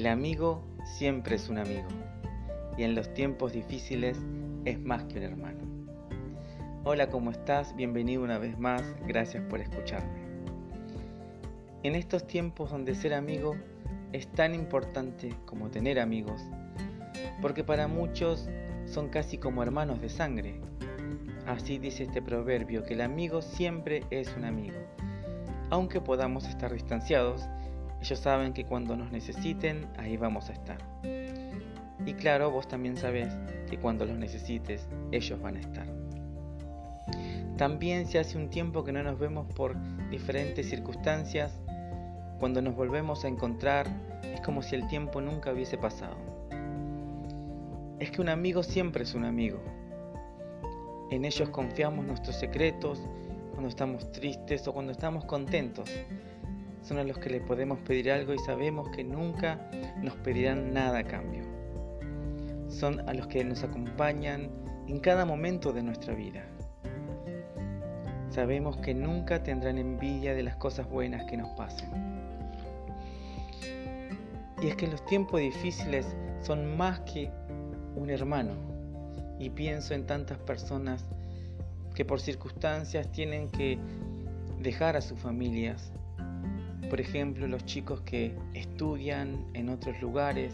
El amigo siempre es un amigo y en los tiempos difíciles es más que un hermano. Hola, ¿cómo estás? Bienvenido una vez más, gracias por escucharme. En estos tiempos donde ser amigo es tan importante como tener amigos, porque para muchos son casi como hermanos de sangre. Así dice este proverbio, que el amigo siempre es un amigo. Aunque podamos estar distanciados, ellos saben que cuando nos necesiten, ahí vamos a estar. Y claro, vos también sabés que cuando los necesites, ellos van a estar. También si hace un tiempo que no nos vemos por diferentes circunstancias, cuando nos volvemos a encontrar, es como si el tiempo nunca hubiese pasado. Es que un amigo siempre es un amigo. En ellos confiamos nuestros secretos cuando estamos tristes o cuando estamos contentos son a los que le podemos pedir algo y sabemos que nunca nos pedirán nada a cambio. Son a los que nos acompañan en cada momento de nuestra vida. Sabemos que nunca tendrán envidia de las cosas buenas que nos pasen. Y es que los tiempos difíciles son más que un hermano. Y pienso en tantas personas que por circunstancias tienen que dejar a sus familias, por ejemplo, los chicos que estudian en otros lugares,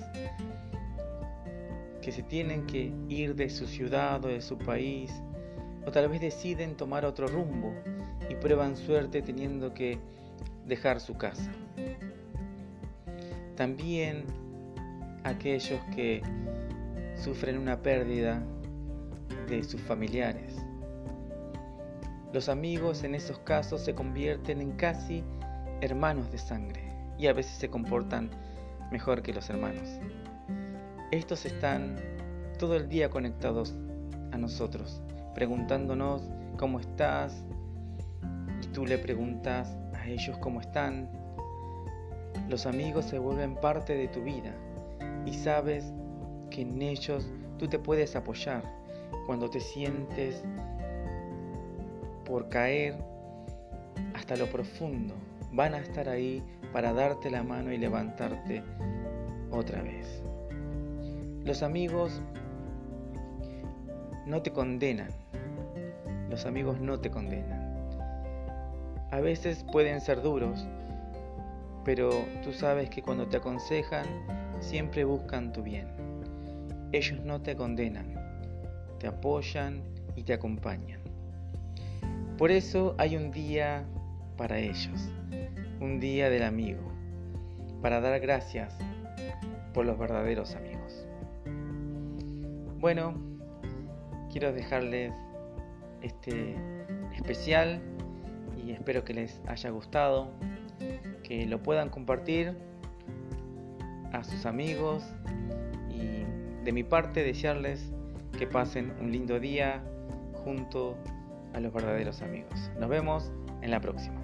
que se tienen que ir de su ciudad o de su país, o tal vez deciden tomar otro rumbo y prueban suerte teniendo que dejar su casa. También aquellos que sufren una pérdida de sus familiares. Los amigos en esos casos se convierten en casi hermanos de sangre y a veces se comportan mejor que los hermanos. Estos están todo el día conectados a nosotros, preguntándonos cómo estás y tú le preguntas a ellos cómo están. Los amigos se vuelven parte de tu vida y sabes que en ellos tú te puedes apoyar cuando te sientes por caer hasta lo profundo van a estar ahí para darte la mano y levantarte otra vez. Los amigos no te condenan. Los amigos no te condenan. A veces pueden ser duros, pero tú sabes que cuando te aconsejan, siempre buscan tu bien. Ellos no te condenan, te apoyan y te acompañan. Por eso hay un día para ellos, un día del amigo, para dar gracias por los verdaderos amigos. Bueno, quiero dejarles este especial y espero que les haya gustado, que lo puedan compartir a sus amigos y de mi parte desearles que pasen un lindo día junto a los verdaderos amigos. Nos vemos en la próxima.